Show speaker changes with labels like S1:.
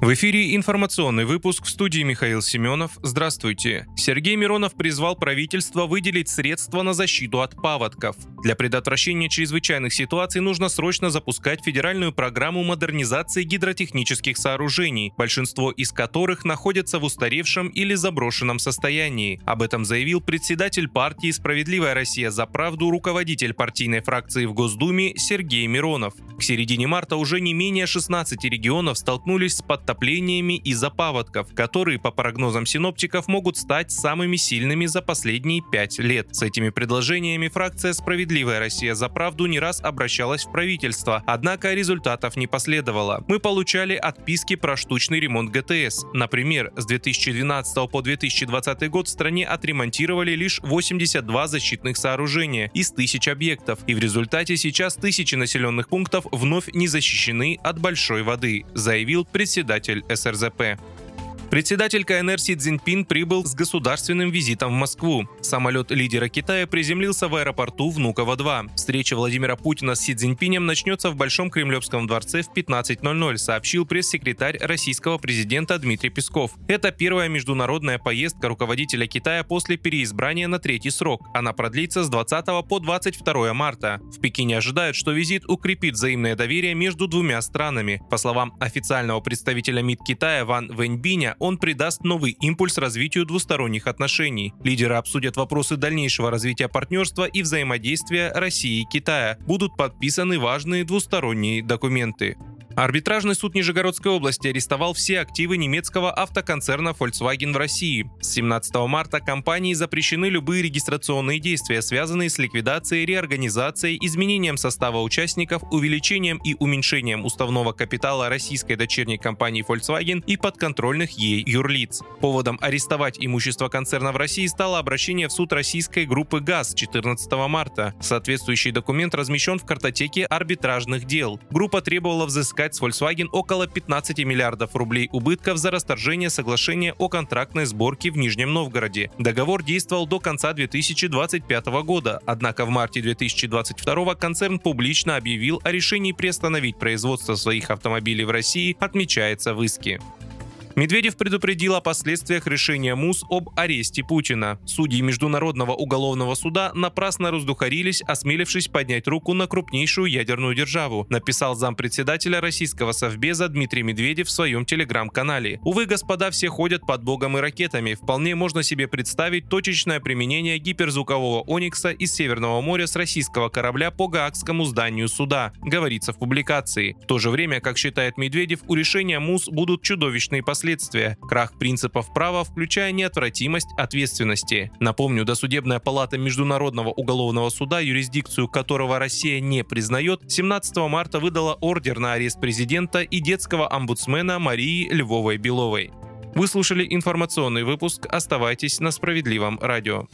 S1: В эфире информационный выпуск в студии Михаил Семенов. Здравствуйте. Сергей Миронов призвал правительство выделить средства на защиту от паводков. Для предотвращения чрезвычайных ситуаций нужно срочно запускать федеральную программу модернизации гидротехнических сооружений, большинство из которых находятся в устаревшем или заброшенном состоянии. Об этом заявил председатель партии «Справедливая Россия за правду» руководитель партийной фракции в Госдуме Сергей Миронов. К середине марта уже не менее 16 регионов столкнулись с подтоплениями подтоплениями из-за паводков, которые, по прогнозам синоптиков, могут стать самыми сильными за последние пять лет. С этими предложениями фракция «Справедливая Россия за правду» не раз обращалась в правительство, однако результатов не последовало. Мы получали отписки про штучный ремонт ГТС. Например, с 2012 по 2020 год в стране отремонтировали лишь 82 защитных сооружения из тысяч объектов, и в результате сейчас тысячи населенных пунктов вновь не защищены от большой воды, заявил председатель председатель СРЗП. Председатель КНР Си Цзиньпин прибыл с государственным визитом в Москву. Самолет лидера Китая приземлился в аэропорту Внуково-2. Встреча Владимира Путина с Си Цзиньпинем начнется в Большом Кремлевском дворце в 15.00, сообщил пресс-секретарь российского президента Дмитрий Песков. Это первая международная поездка руководителя Китая после переизбрания на третий срок. Она продлится с 20 по 22 марта. В Пекине ожидают, что визит укрепит взаимное доверие между двумя странами. По словам официального представителя МИД Китая Ван Вэньбиня, он придаст новый импульс развитию двусторонних отношений. Лидеры обсудят вопросы дальнейшего развития партнерства и взаимодействия России и Китая. Будут подписаны важные двусторонние документы. Арбитражный суд Нижегородской области арестовал все активы немецкого автоконцерна Volkswagen в России. С 17 марта компании запрещены любые регистрационные действия, связанные с ликвидацией, реорганизацией, изменением состава участников, увеличением и уменьшением уставного капитала российской дочерней компании Volkswagen и подконтрольных ей юрлиц. Поводом арестовать имущество концерна в России стало обращение в суд российской группы ГАЗ 14 марта. Соответствующий документ размещен в картотеке арбитражных дел. Группа требовала взыскать взыскать с Volkswagen около 15 миллиардов рублей убытков за расторжение соглашения о контрактной сборке в Нижнем Новгороде. Договор действовал до конца 2025 года, однако в марте 2022 концерн публично объявил о решении приостановить производство своих автомобилей в России, отмечается в иске. Медведев предупредил о последствиях решения МУС об аресте Путина. Судьи Международного уголовного суда напрасно раздухарились, осмелившись поднять руку на крупнейшую ядерную державу, написал зампредседателя российского совбеза Дмитрий Медведев в своем телеграм-канале. Увы, господа все ходят под богом и ракетами. Вполне можно себе представить точечное применение гиперзвукового «Оникса» из Северного моря с российского корабля по Гаагскому зданию суда, говорится в публикации. В то же время, как считает Медведев, у решения МУС будут чудовищные последствия последствия – крах принципов права, включая неотвратимость ответственности. Напомню, досудебная палата Международного уголовного суда, юрисдикцию которого Россия не признает, 17 марта выдала ордер на арест президента и детского омбудсмена Марии Львовой-Беловой. Вы слушали информационный выпуск. Оставайтесь на справедливом радио.